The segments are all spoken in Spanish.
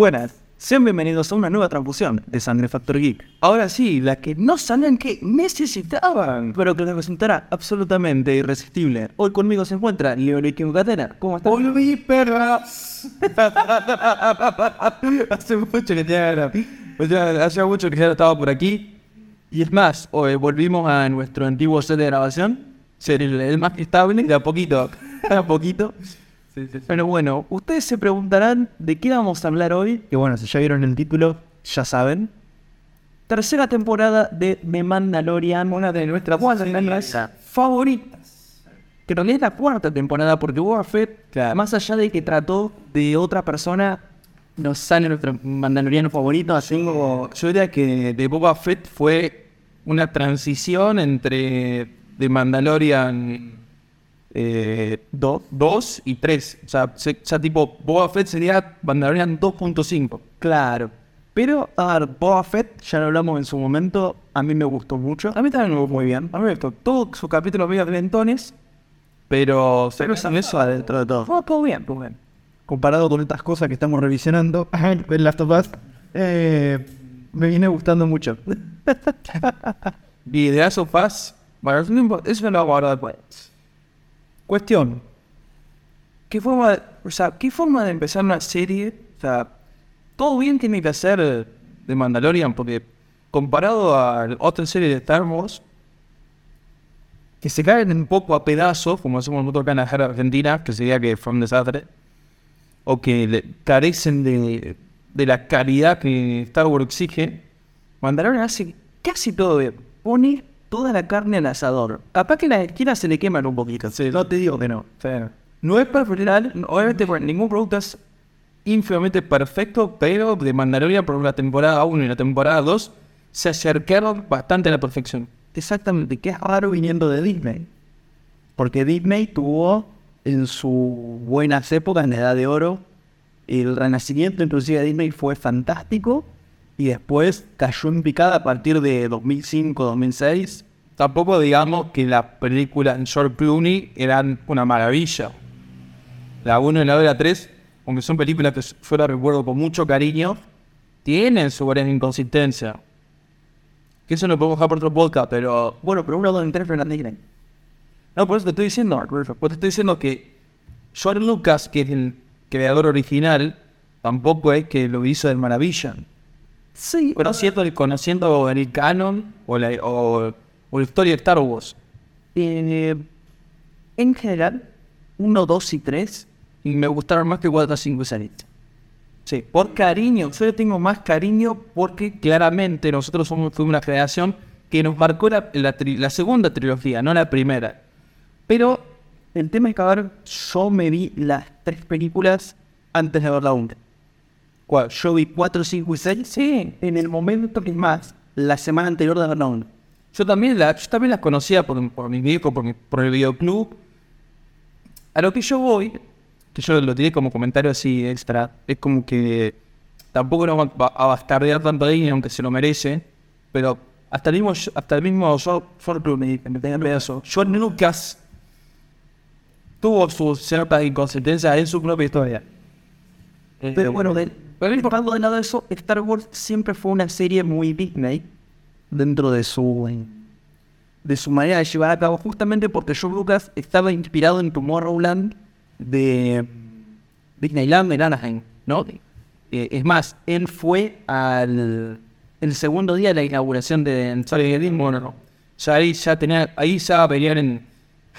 Buenas, sean bienvenidos a una nueva transfusión de Sangre Factor Geek. Ahora sí, la que no sabían que necesitaban, pero que les resultará absolutamente irresistible. Hoy conmigo se encuentra Leorique Catena. ¿Cómo estás? ¡Volví, perras! hace mucho que ya, sea, hace mucho que ya estaba por aquí. Y es más, hoy volvimos a nuestro antiguo set de grabación, ser el, el más estable, de a poquito, de a poquito. Pero bueno, ustedes se preguntarán de qué vamos a hablar hoy. Que bueno, si ya vieron el título, ya saben. Tercera temporada de The Mandalorian, una de nuestras series favoritas. Que en realidad es la cuarta temporada, porque Boba Fett, más allá de que trató de otra persona, nos sale nuestro mandaloriano favorito. Así como yo diría que de Boba Fett fue una transición entre The Mandalorian 2 eh, y 3. O sea, se, o sea, tipo, Boba Fett sería Mandalorian 2.5. Claro. Pero, a ver, Boba Fett, ya lo hablamos en su momento, a mí me gustó mucho. A mí también me gustó muy bien. A mí me gustó todo su capítulo medio lentones, pero se lo eso adentro de todo. Fue todo bien, todo bien. Comparado con estas cosas que estamos revisionando en Last of Us, eh, me viene gustando mucho. y de Last of Us, bueno, eso lo hago después. Cuestión. ¿Qué forma, de, o sea, ¿qué forma de empezar una serie? O sea, todo bien tiene que ser de Mandalorian, porque comparado a otra serie de Star Wars, que se caen un poco a pedazos, como hacemos nosotros acá en la Argentina, que sería que From the Saturday, o que carecen de, de la calidad que Star Wars exige, Mandalorian hace casi todo bien. Pone toda la carne al asador. Capaz que las esquinas se le queman un poquito. Sí, no te digo que no. no es perfecto, obviamente ningún producto es ínfimamente perfecto, pero de Mandalorian por la temporada 1 y la temporada 2 se acercaron bastante a la perfección. Exactamente, que es raro viniendo de Disney. Porque Disney tuvo en sus buenas épocas, en la edad de oro, el renacimiento inclusive de Disney fue fantástico y después cayó en picada a partir de 2005-2006. Tampoco digamos que las películas en Short Clooney eran una maravilla. La 1 y la 2 y la 3, aunque son películas que yo las recuerdo con mucho cariño, tienen su gran inconsistencia. Que eso no lo podemos dejar por otro podcast, pero bueno, pero 1, 2 y 3 no. No, por eso te estoy diciendo, por te estoy diciendo que George Lucas, que es el creador original, tampoco es que lo hizo de maravilla. Sí, pero siento conociendo el canon o la, o, la historia de Star Wars. Eh, en general, 1, 2 y 3 me gustaron más que 4, 5 y 6. Sí, por cariño. Yo tengo más cariño porque claramente nosotros somos una generación que nos marcó la, la, segunda trilogía, no la primera. Pero el tema es que ahora yo me vi las tres películas antes de ver la 1. Yo vi 4, 5 y 6. Sí, en el momento que más, la semana anterior de Vernon. Yo también, la, yo también las conocía por, por mi viejo, por, por el videoclub. A lo que yo voy, que yo lo tiré como comentario así extra, es como que tampoco nos va a bastardear tanto ahí, aunque se lo merece, pero hasta el mismo, hasta el mismo yo, yo me, tenía pedazo. John Lucas tuvo su cierta inconsistencia en su propia historia. Pero bueno, de, pero importando de nada de eso, Star Wars siempre fue una serie muy Disney dentro de su de su manera de llevar a cabo, justamente porque George Lucas estaba inspirado en Tomorrowland de Disneyland en Anaheim, ¿no? Eh, es más, él fue al el segundo día de la inauguración de Sorry bueno, no, ya ahí ya tenía, ahí ya venían en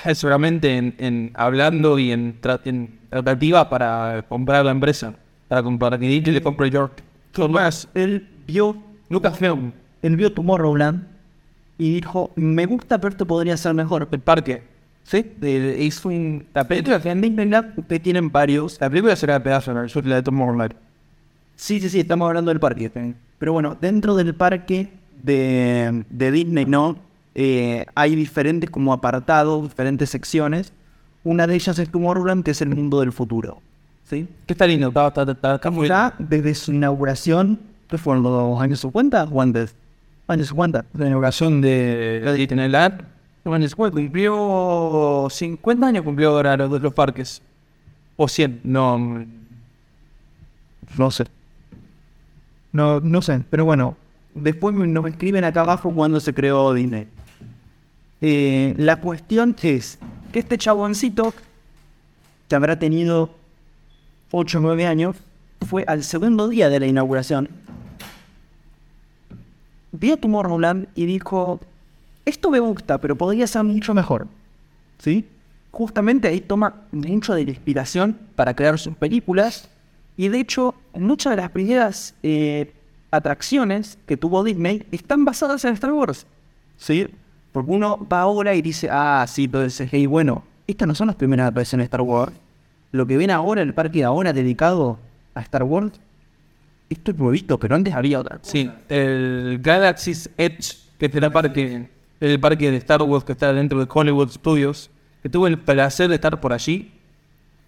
seguramente en, hablando y en, en tratativa para comprar la empresa para, que DJ le compre York. Tomás, él vio Lucasfilm, él vio Tomorrowland y dijo, me gusta, pero esto podría ser mejor. El parque, ¿sí? Ace Wing. La película que en Disneyland, ustedes tienen varios. La película será de pedazo, la de Tomorrowland. Sí, sí, sí, estamos hablando del parque. Pero bueno, dentro del parque de, de Disney, ¿no? Eh, hay diferentes como apartados, diferentes secciones. Una de ellas es Tomorrowland, que es el mundo del futuro. ¿Sí? Que está lindo, está, está, está, muy ya desde su inauguración, ¿qué fueron los años 50 o antes? Años 50. La inauguración de la Disneyland. Cumplió 50 años cumplió ahora los, los parques. O 100, no. No sé. No, no sé, pero bueno, después nos escriben acá abajo cuando se creó Disney. Eh, la cuestión es que este chaboncito, que habrá tenido 8 o 9 años, fue al segundo día de la inauguración. Vio Tomorrowland y dijo, esto me gusta, pero podría ser mucho mejor. ¿Sí? Justamente ahí toma mucho de la inspiración para crear sus películas. Y de hecho, muchas de las primeras eh, atracciones que tuvo Disney están basadas en Star Wars. ¿Sí? Porque uno va ahora y dice, ah, sí, ese hey, bueno, estas no son las primeras atracciones de Star Wars. Lo que ven ahora, el parque de ahora dedicado a Star Wars, esto es nuevito, pero antes había otra. cosa. Sí, el Galaxy's Edge, que es el parque, el parque de Star Wars que está dentro de Hollywood Studios, que tuve el placer de estar por allí.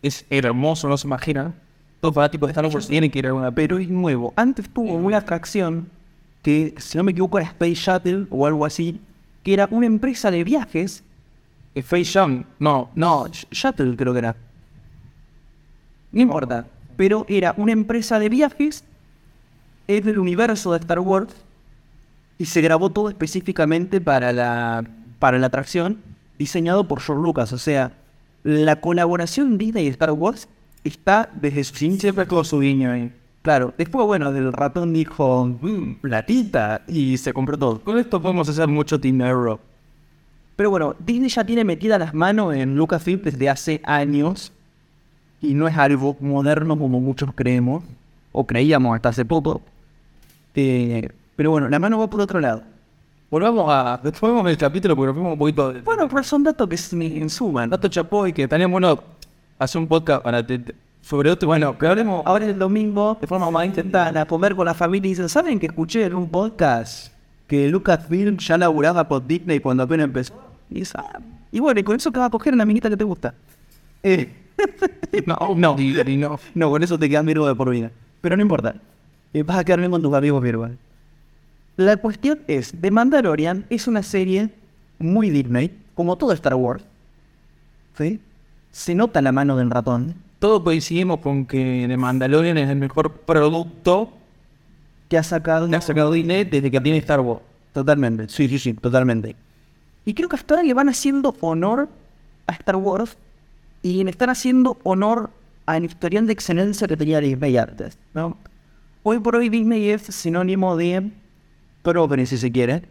Es hermoso, no se imaginan. Todos fanáticos de Star Wars tienen que ir a alguna pero es nuevo. Antes tuvo una atracción que, si no me equivoco, era Space Shuttle o algo así, que era una empresa de viajes. Face Jam, no, No, Sh- Shuttle creo que era. No importa. Pero era una empresa de viajes, es del universo de Star Wars, y se grabó todo específicamente para la, para la atracción, diseñado por George Lucas. O sea, la colaboración Disney y Star Wars está desde su inicio. siempre con su guiño ahí. Claro, después, bueno, del ratón dijo, "Mm, platita, y se compró todo. Con esto podemos hacer mucho dinero. Pero bueno, Disney ya tiene metida las manos en Lucasfilm desde hace años. Y no es algo moderno como muchos creemos. O creíamos hasta hace poco. Eh, pero bueno, la mano va por otro lado. Volvamos a. Volvamos el capítulo porque nos fuimos un poquito. de- Bueno, pero son datos que se me suman. Dato Chapoy, que estaría bueno hacer un podcast para te- sobre esto. Bueno, que hablemos. Ahora el domingo, de forma más intentada, a comer con la familia y dicen, ¿saben que escuché en un podcast que Lucasfilm ya laburaba por Disney cuando apenas empezó? Y, "Ah". y bueno, y con eso te vas a coger una amiguita que te gusta. Eh, No, no, no. No, con eso te quedas Virgo de por vida. Pero no importa. Eh, vas a quedar bien con tus amigos Virgo. La cuestión es, The Mandalorian es una serie muy Disney, como todo Star Wars. ¿Sí? Se nota la mano del ratón Todos coincidimos con que The Mandalorian es el mejor producto que ha sacado... que ha sacado Disney desde que tiene Star Wars. Totalmente, sí, sí, sí, totalmente. Y creo que hasta ahora le van haciendo honor a Star Wars y le están haciendo honor al historial de excelencia que tenía Disney antes, ¿no? Hoy por hoy Disney es sinónimo de progre, si se quiere,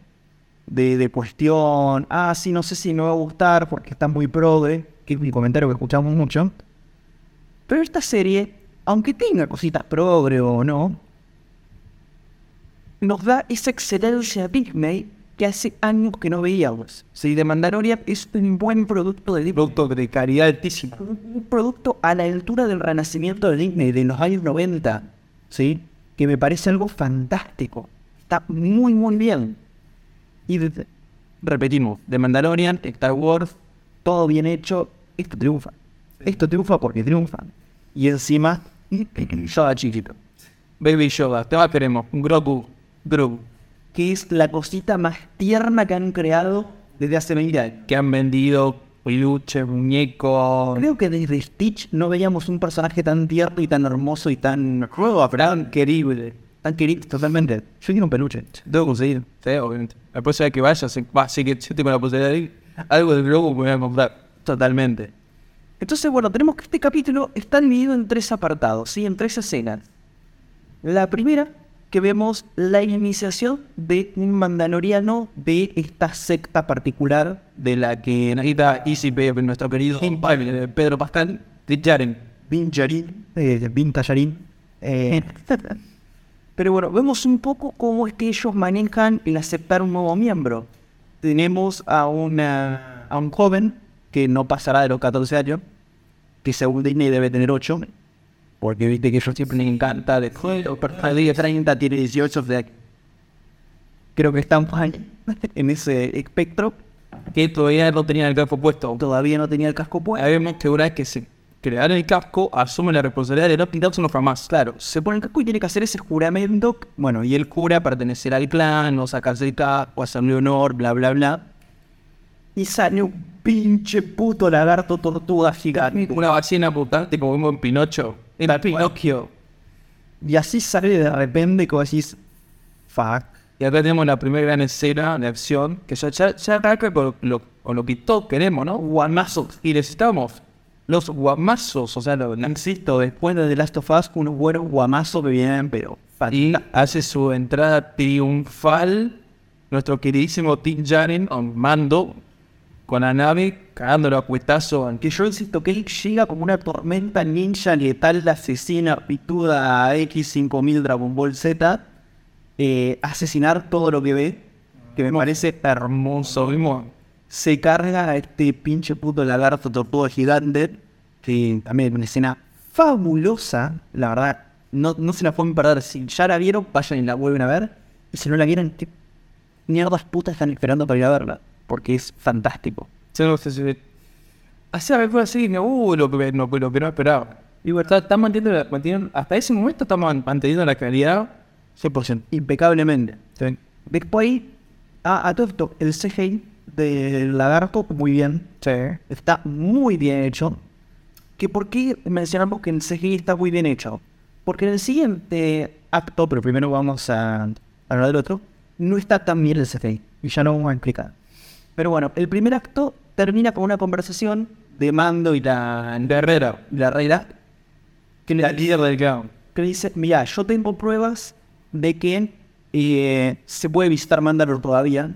de, cuestión, ah, sí, no sé si me va a gustar porque está muy progre, que es un comentario que escuchamos mucho. Pero esta serie, aunque tenga cositas progre o no, nos da esa excelencia Disney que hace años que no veíamos. Sí, The Mandalorian es un buen producto de Disney. Producto de calidad altísima. Un producto a la altura del renacimiento de Disney de los años 90, ¿sí? Que me parece algo fantástico. Está muy, muy bien. Y de- repetimos, The Mandalorian, Star Wars, todo bien hecho, esto triunfa. Esto triunfa porque triunfa. Y encima, Yoda chiquito. Baby Yoda, te queremos. Grogu. Grogu. Que es la cosita más tierna que han creado desde hace 20 años. Que han vendido peluches, muñecos. Creo que desde Stitch no veíamos un personaje tan tierno y tan hermoso y tan, tan querible. Tan querible, totalmente. Yo quiero un peluche. Tengo que conseguir. Sí, obviamente. La vez que vaya, así que yo tengo la posibilidad de ir. Algo de Grogu me voy a comprar. Totalmente. Entonces, bueno, tenemos que este capítulo está dividido en tres apartados, ¿sí? En tres escenas. La primera, que vemos la iniciación de un mandaloriano de esta secta particular De la que necesita Easy Pepe, nuestro querido Pedro Pascal de Jaren. Bin Yarin, eh, Bin Tallarín. eh, pero bueno, vemos un poco cómo es que ellos manejan el aceptar un nuevo miembro. Tenemos a, una, a un joven que no pasará de los 14 años, que según Disney debe tener 8, porque viste que ellos siempre les encanta de los personajes de 30 tiene 18, o sea, creo que están en ese espectro. Que todavía no tenía el casco puesto. Todavía no tenía el casco puesto. Una vez que se crearon el casco, asumen la responsabilidad de no pintárselo jamás. Claro, se pone el casco y tiene que hacer ese juramento. Bueno, y él jura pertenecer al clan, no sacarse el casco, hacerle honor, bla, bla, bla. Y sale un pinche puto lagarto tortuga gigante. Una ballena mutante como vimos en Pinocho. En Pinocchio. Y así sale de repente como decís, fuck. Y acá tenemos la primera gran escena, la acción, que ya, ya, ya arranca con lo, con lo que todos queremos, ¿no? Guamazos. Y necesitamos los guamazos, o sea, lo, Insisto, después de The Last of Us, unos buenos guamazos que vienen, pero y hace su entrada triunfal nuestro queridísimo Tim Jaren on mando con la nave cagándolo a cuetazo. Que yo insisto que él llega como una tormenta ninja letal, la asesina pituda a X5000 Dragon Ball Z, eh, asesinar todo lo que ve, que me parece hermoso. Vimos Se carga a este pinche puto lagarto tortudo gigante, que también es una escena fabulosa, la verdad. No, no se la pueden perder. Si ya la vieron, vayan y la vuelven a ver. Y si no la vieron, ¿qué mierdas putas están esperando para ir a verla? Porque es fantástico. Yo no sé si. A fue así, no, uh, lo, que- lo, lo que no esperaba. Y verdad, está manteniendo, la- manteniendo- hasta ese momento estamos manteniendo la calidad 100%. Impecablemente. Después, a, a todo esto, el CGI del lagarto, muy bien. Sí. Está muy bien hecho. ¿Que ¿Por qué mencionamos que el CGI está muy bien hecho? Porque en el siguiente acto, pero primero vamos a hablar del otro, no está tan bien el CGI. Y ya lo vamos a explicar. Pero bueno, el primer acto termina con una conversación de Mando y la, Guerrera, y la reina que le, la líder del clan. que le dice, mira, yo tengo pruebas de que eh, se puede visitar Mandalor todavía.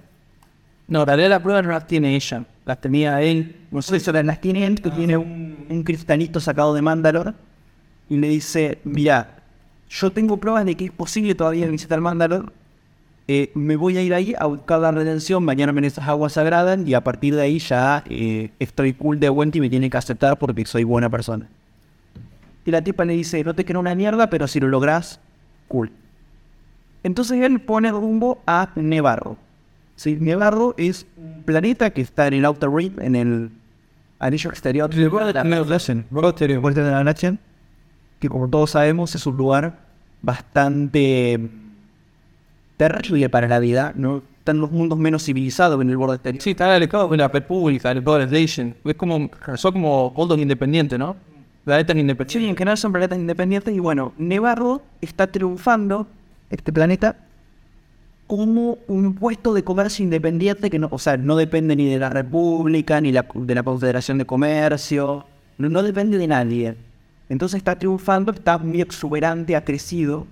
No, en realidad la prueba no las tiene ella, las tenía él. No sé si las tiene él, que tiene un, un cristalito sacado de Mandalor. Y le dice, mira, yo tengo pruebas de que es posible todavía visitar Mandalor. Eh, me voy a ir ahí a buscar la redención, bañarme en esas aguas sagradas y a partir de ahí ya eh, estoy cool de vuelta y me tiene que aceptar porque soy buena persona. Y la tipa le dice, no te quiero una mierda, pero si lo logras, cool. Entonces él pone rumbo a Nevarro. Sí, Nevarro es un planeta que está en el Outer Rim, en el anillo exterior de la que como todos sabemos es un lugar bastante terrible para la vida, ¿no? Están los mundos menos civilizados en el borde exterior. Sí, está alejado de la República, del Power Station. Es como, son como Golden Independiente, ¿no? Planetas Sí, independientes. en general son planetas independientes y bueno, Nevarro está triunfando, este planeta, como un puesto de comercio independiente que no, o sea, no depende ni de la República, ni la- de la Confederación de Comercio, no, no depende de nadie. Entonces está triunfando, está muy exuberante, ha crecido.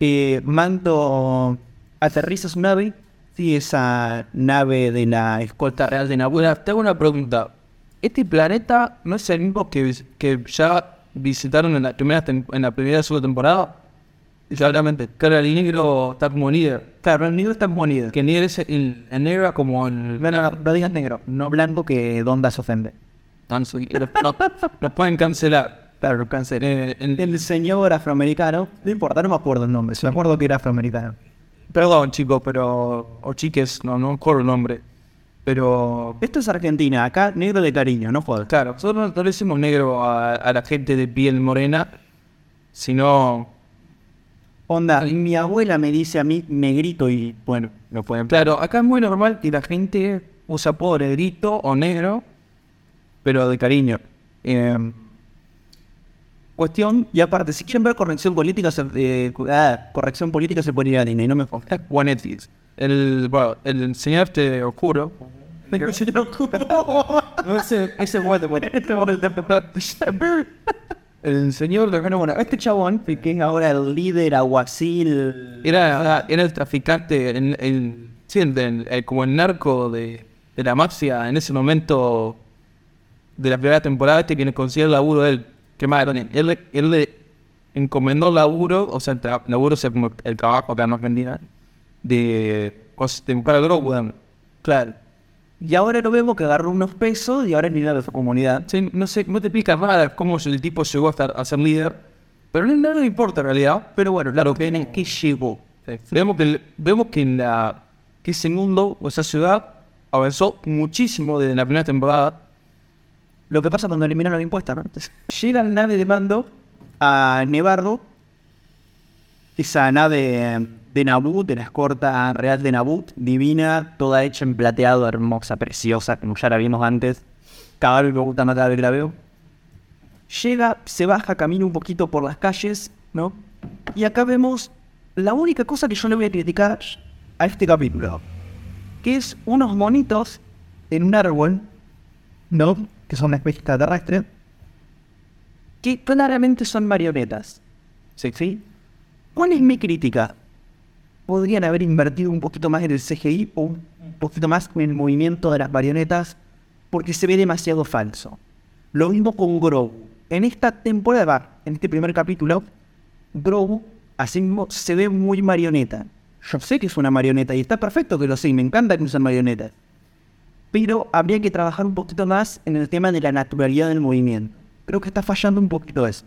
Eh, Mando aterriza su nave, sí, esa nave de la escolta real de Naboo. Bueno, te hago una pregunta. ¿Este planeta no es el mismo que, que ya visitaron en la primera, en la primera segunda temporada? Claramente. Claro, el negro está como líder. Claro, el negro está como líder. Que el negro es el, el negro como el... Bueno, no digas negro, no blanco que Donda se ofende. Nos pueden cancelar. Claro, cáncer. Eh, el- El señor afroamericano, no importa, no me acuerdo el nombre, me acuerdo que era afroamericano. perdón, chicos, pero... O chiques, no, no me acuerdo el nombre. Pero... Esto es Argentina, acá negro de cariño, no jodas. Claro, nosotros no le decimos negro a, a la gente de piel morena, sino... Onda, mi abuela me dice a mí negrito y bueno, No pueden. Claro, acá es muy normal que la gente usa apodo negrito o negro, pero de cariño. Eh, cuestión, y aparte, si quieren ver corrección política, se, eh, ah, corrección política se puede ir a Disney, no me jodas. Juanetis. El, bueno, el señor este oscuro. No, ese, ese bueno, bueno. El señor de Bueno, este chabón, que es ahora el líder aguacil. era, era el traficante, sí, el- el- el- como el narco de, de la mafia en ese momento de la primera temporada, este quien consiguió el laburo de él. Que más, él, le- él le encomendó el laburo, o sea, el tra- laburo, sea, como el trabajo que nos vendía, de, de droga, weón. Claro. Y ahora lo vemos que agarró unos pesos y ahora es líder de su comunidad. Sí, no sé, no te explica nada cómo el tipo llegó a, estar, a ser líder, pero no, no le importa en realidad. Pero bueno, claro, que en el que llegó. Sí. Vemos que, el- vemos que, en la, que ese mundo o esa ciudad avanzó muchísimo desde la primera temporada. Lo que pasa cuando eliminan los impuestos, ¿no? Llega la nave de mando a Nevarro, esa nave de Naboo, de la escorta real de Naboo, divina, toda hecha en plateado, hermosa, preciosa, como ya la vimos antes. Cada vez me gusta más cada vez que la veo. llega, se baja, camina un poquito por las calles, ¿no? Y acá vemos la única cosa que yo le voy a criticar a este capítulo, que es unos monitos en un árbol, ¿no? Que son una especie extraterrestre, que claramente son marionetas. ¿Sí? ¿Sí? ¿Cuál es mi crítica? Podrían haber invertido un poquito más en el CGI o un poquito más en el movimiento de las marionetas porque se ve demasiado falso. Lo mismo con Grogu. En esta temporada, en este primer capítulo, Grogu así mismo se ve muy marioneta. Yo sé que es una marioneta y está perfecto que lo sé, y me encanta que usen marionetas. Pero habría que trabajar un poquito más en el tema de la naturalidad del movimiento. Creo que está fallando un poquito eso.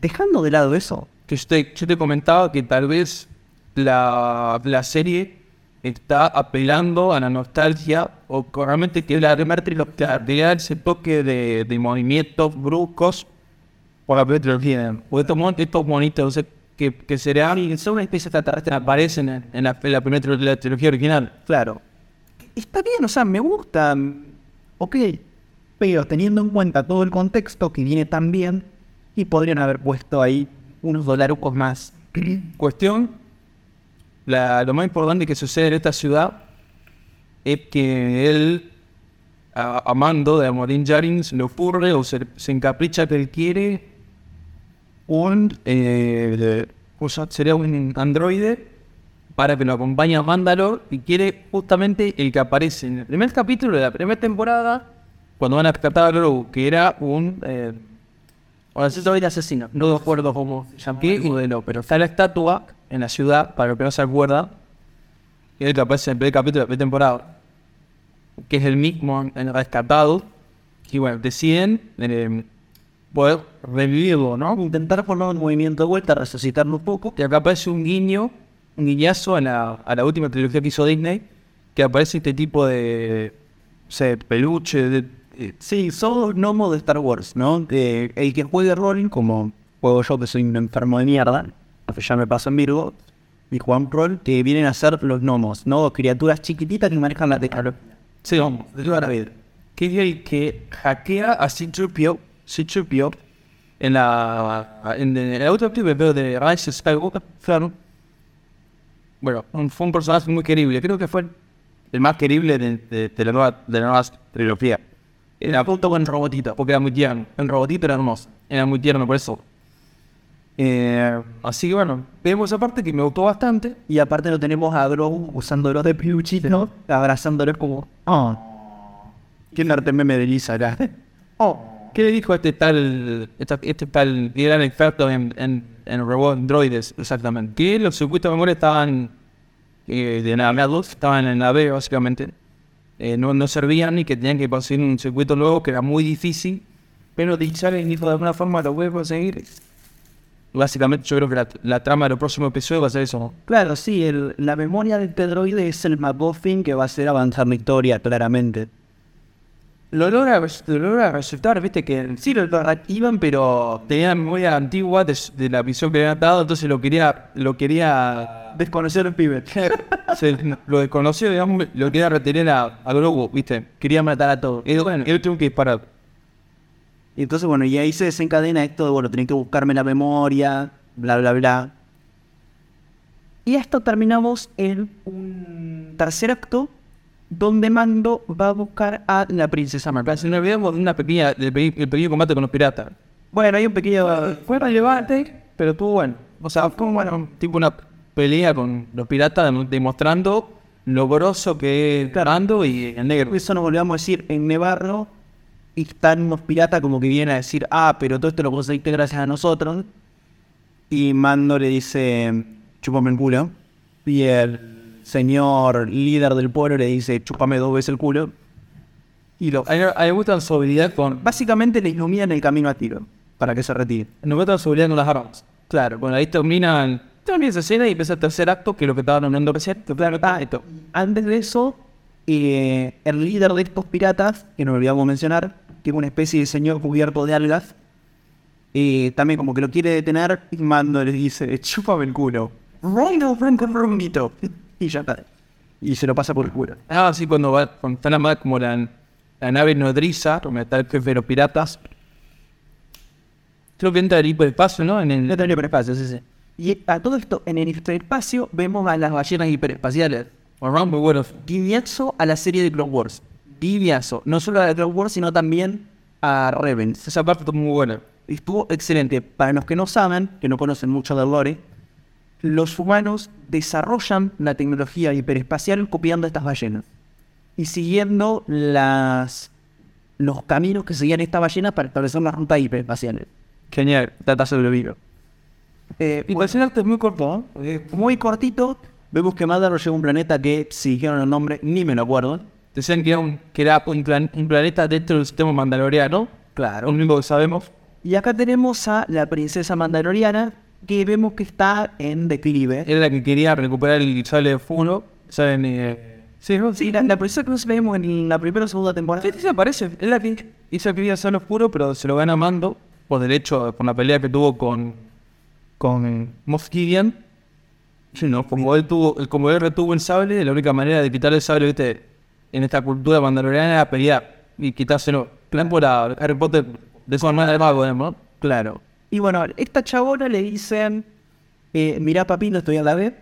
Dejando de lado eso, Que yo te, yo te comentaba que tal vez la, la serie está apelando a la nostalgia o realmente que la primera trilogía le da ese toque de, de movimientos bruscos por la trilogía. O estos, estos monitos que, que serán y son una especie de extraterrestre aparecen en, en la, en la primera trilogía original. claro. Está bien, o sea, me gusta. Ok. Pero teniendo en cuenta todo el contexto que viene tan bien, y podrían haber puesto ahí unos dolarucos más. Cuestión, la- lo más importante que sucede en esta ciudad es que él, a, a de Amorin Jarin, se le ocurre o se, se encapricha que él quiere un, eh, de- o sea, sería un androide para que lo acompañe a Mandalor y quiere justamente el que aparece en el primer capítulo de la primera temporada cuando van a rescatar a Grogu, que era un... Eh, Ahora sí el asesino. No me acuerdo cómo se llama el modelo, pero está la estatua en la ciudad, para el que no se acuerda, que es el que aparece en el primer capítulo de la primera temporada, que es el mismo en rescatado, y bueno, deciden eh, poder revivirlo, ¿no? Intentar formar un movimiento de vuelta, resucitarlo un poco. Y acá aparece un guiño, un guiñazo a la, a la última trilogía que hizo Disney, que aparece este tipo de, no sé, peluche, de, eh, Sí, son gnomos de Star Wars, ¿no? El que juegue rol, como juego yo que soy un enfermo de mierda, ya me paso en Virgo, y Juan Rol, que vienen a ser los gnomos, ¿no? Criaturas chiquititas que manejan la tecnología. Sí, de toda la vida. Que es el que hackea a C-3PO, C-3PO, en la, en, en el otro episodio de Rise of Skywalker, claro. Bueno, fue un personaje muy querible, creo que fue el, más querible de, de, de la nueva, de la nueva trilogía. Era con Robotito, porque era muy tierno. El Robotito era hermoso, era muy tierno por eso. Eh, así que bueno, vemos esa parte que me gustó bastante. Y aparte lo tenemos a Grogu usándolo de peluchito, ¿no? Abrazándolo como... Oh. ¿Quién arte meme de Lisa era? Oh, ¿qué le dijo este tal, este tal gran experto en, en, en robots androides exactamente? Que los circuitos de memoria estaban eh, de navegados, estaban en la B básicamente, eh, no, no servían y que tenían que conseguir un circuito nuevo que era muy difícil, pero Dicharen dijo de alguna forma lo voy a conseguir. Básicamente yo creo que la, la trama de los próximos episodios va a ser eso, ¿no? Claro, sí, el- la memoria del Pedroide es el McGuffin que va a hacer avanzar la historia, claramente. Lo logra, lo logra resultar, viste que sí lo, lo reactivan, pero tenía memoria antigua de, la visión que le habían dado, entonces lo quería, lo quería Desconocer el pibe. se, lo desconoció, digamos, lo quería retener a, a Grogu, viste, quería matar a todos. Y bueno, él tuvo que disparar. Y entonces, bueno, y ahí se desencadena esto de, bueno, tenés que buscarme la memoria, bla, bla, bla. Y esto terminamos en un tercer acto donde Mando va a buscar a la princesa Marvel. Si no olvidamos de una pequeña, el pequeño combate con los piratas. Bueno, hay un pequeño... Fue relevante, pero estuvo bueno. O sea, fue bueno, tipo una pelea con los piratas dem- demostrando lo grosso que es Mando y el negro. Eso nos volvemos a decir en Nevarro. Y están unos piratas como que vienen a decir, ah, pero todo esto lo conseguiste gracias a nosotros. Y Mando le dice, chúpame el culo. Y el señor líder del pueblo le dice, chúpame dos veces el culo. Y lo, a, mí, me gusta su habilidad con. Básicamente le iluminan el camino a tiro para que se retire. Me gusta su habilidad con las armas. Claro, bueno, ahí terminan. Termina esa escena y empieza el tercer acto, que es lo que estaban hablando recién. ah, esto. Antes de eso, eh, el líder de estos piratas, que no olvidamos mencionar, que es una especie de señor cubierto de algas, eh, también como que lo quiere detener y Mando le dice, chúpame el culo. Rondo, Franco, Rondito. Y ya está. Y se lo pasa por el culo. Ah, sí, cuando va, cuando está más como la, la nave nodriza, donde está el jefe de los piratas, Creo que entra el hiperespacio, ¿no? En el... Entra en el hiperespacio, sí, sí. Y a todo esto, en el hiperespacio, vemos a las ballenas hiperespaciales. Muy bueno. Guiñazo a la serie de Clone Wars. Guiñazo. No solo a la de Clone Wars, sino también a Rebels. Esa parte estuvo muy buena. Estuvo excelente. Para los que no saben, que no conocen mucho del lore, los humanos desarrollan la tecnología hiperespacial copiando estas ballenas y siguiendo las los caminos que seguían estas ballenas para establecer las rutas hiperespaciales. Genial, trata sobre vino. Eh, Y pues, el arte es muy corto. Eh, muy cortito, vemos que Mandalore llega a un planeta que, si dijeron el nombre, ni me lo acuerdo. Decían que era un, que era un, plan- un planeta dentro del sistema mandaloriano. Claro. Lo único que sabemos. Y acá tenemos a la princesa mandaloriana, que vemos que está en declive. Era la que quería recuperar el sable de Funo. ¿Saben? Eh, sí, ¿no? Sí, la, la princesa que nos vemos en la primera o segunda temporada. Sí, sí, aparece. Es la que hizo que quería ser oscuro, pero se lo gana Mando por derecho, por la pelea que tuvo con, con Moff Gideon. Sí, ¿no? Como él, tuvo, como él retuvo el sable, la única manera de quitarle el sable ¿viste? en esta cultura mandaloriana era pelear y quitárselo. Plan por la Harry Potter de su hermana de mago, ¿no? Claro. Y bueno, esta chabona le dicen, eh, mirá papi, no estoy a la vez.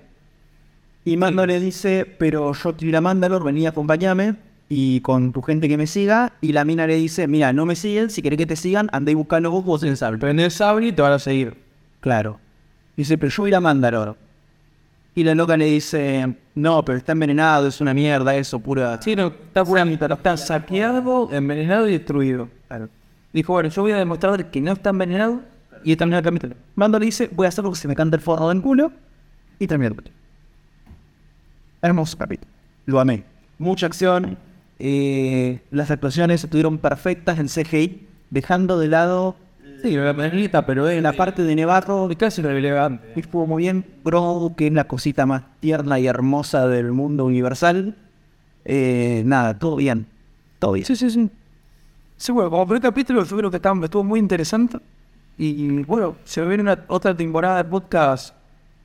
Y Mando le dice, pero yo estoy la Mandalor, vení acompañame y con tu gente que me siga. Y la mina le dice, mira, no me siguen, si querés que te sigan, andá y buscalo vos, vos el sable. Prende el sable y te van a seguir. Claro. Dice, pero yo voy a ir a Mandalor. Y la loca le dice, no, pero está envenenado, es una mierda eso, pura... Sí, no, está pura mitad. Está saqueado, envenenado y destruido. Claro. Dijo, bueno, yo voy a demostrar que no está envenenado y terminar el capítulo. Mando le dice, voy a hacer lo que se me canta el forro en culo. Y termina el capítulo. Hermoso capítulo. Lo amé. Mucha acción. eh, las actuaciones estuvieron perfectas en CGI, dejando de lado Sí, la manita, pero es la parte de Nevarro. casi relevante. Estuvo muy bien. Grogu, que es la cosita más tierna y hermosa del mundo universal. Eh, nada, todo bien. Todo bien. Sí, sí, sí. Sí, bueno, como primer capítulo estuvo, que estaba, estuvo muy interesante. Y bueno, se viene una otra temporada de podcast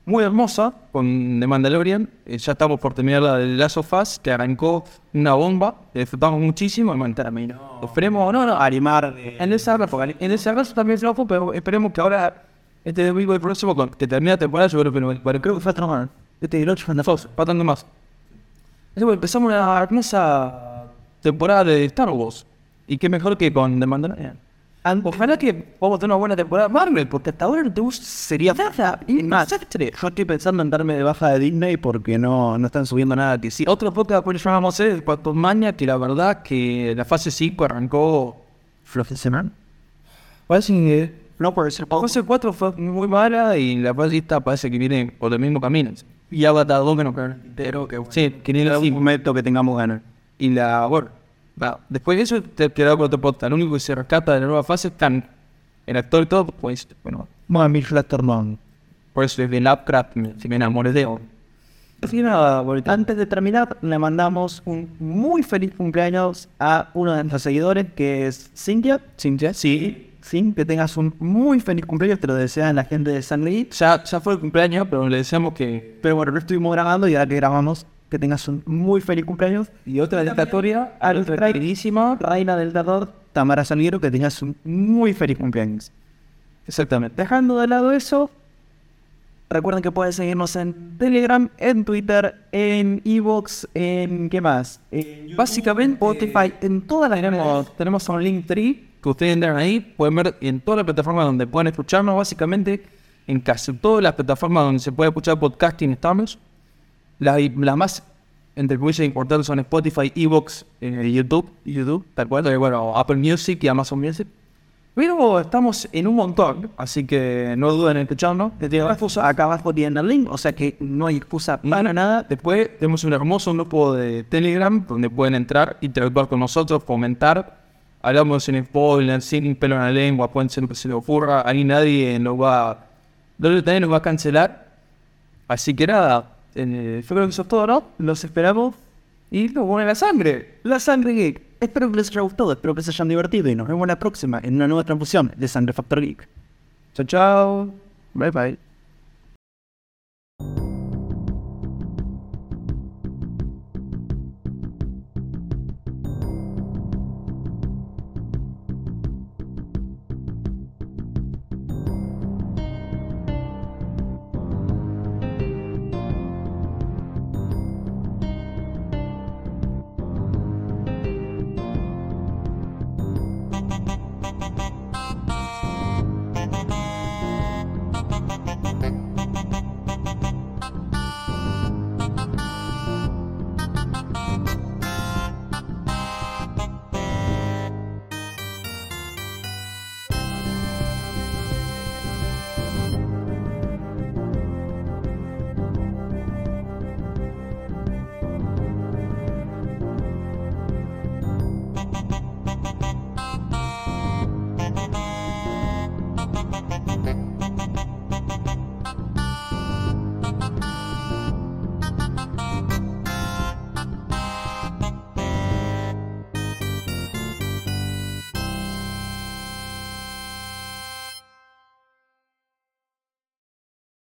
muy hermosa con The Mandalorian. Eh, ya estamos por terminar la de Last of Us, que arrancó una bomba. que disfrutamos muchísimo. Y bueno, terminó. Esperemos, no, no. Arimar de... En ese caso, en ese caso también se lo fue, pero esperemos que ahora, este domingo y próximo, con que termine la temporada, yo creo que no. Bueno, creo que falta más. Este el 8 Sos, faltando más. Así que empezamos una hermosa temporada de Star Wars. Y qué mejor que con The Mandalorian. Ojalá que vamos a tener una buena temporada Marvel, porque hasta ahora no te gusta. sería nada. Y más, yo estoy pensando en darme de baja de Disney porque no, no están subiendo nada que sí. Otro podcast que llamamos es Cuanto Maña, que la verdad que la fase 5 arrancó. Flojeseman. Parece que. No puede ser La fase 4 fue muy mala y la fase esta parece que viene por el mismo camino. Y Avatar 2 que no quedó entero, que Sí, que ni la un momento que tengamos ganas. Y la, bueno, va, después de eso te quedó con otro podcast. Lo único que se rescata de la nueva fase están el actor y todo, pues, bueno, Bill Flatterman. por eso desde Lovecraft me, se me enamoré de él. Así nada, bonito. Antes de terminar, le mandamos un muy feliz cumpleaños a uno de nuestros seguidores, que es Cynthia. Cintia, sí. Sí, que tengas un muy feliz cumpleaños, te lo desean la gente de San Luis. Ya, ya fue el cumpleaños, pero le deseamos que... Pero bueno, lo estuvimos grabando y ahora que grabamos, que tengas un muy feliz cumpleaños. Y otra dedicatoria a nuestra queridísima... Reina del Terror, Tamara Salguero, que tengas un muy feliz cumpleaños. Exactamente. Dejando de lado eso, recuerden que pueden seguirnos en Telegram, en Twitter, en Evox, en ¿qué más? En Básicamente, Spotify, en todas las Tenemos, tenemos un link tree que ustedes entran ahí, pueden ver en todas las plataformas donde pueden escucharnos, básicamente en casi todas las plataformas donde se puede escuchar podcasting estamos. Las la más, entre comillas, importantes son Spotify, Evox, eh, YouTube, YouTube, tal cual, eh, bueno, Apple Music y Amazon Music. Pero estamos en un montón, así que no duden en escucharnos. Les digo, Acá abajo tienen el link, o sea que no hay excusa para nada. Después tenemos un hermoso grupo de Telegram donde pueden entrar, interactuar con nosotros, comentar. Hablamos sin spoilers, sin pelo en la lengua, pueden ser lo que se les ocurra. Ahí nadie nos va, nadie nos va a cancelar. Así que nada, yo creo que eso es. Los esperamos y nos pone la sangre. La Sangre Geek. Espero que les haya gustado, espero que se hayan divertido y nos vemos la próxima en una nueva transfusión de Sangre Factor Geek. Chao, chao. Bye, bye.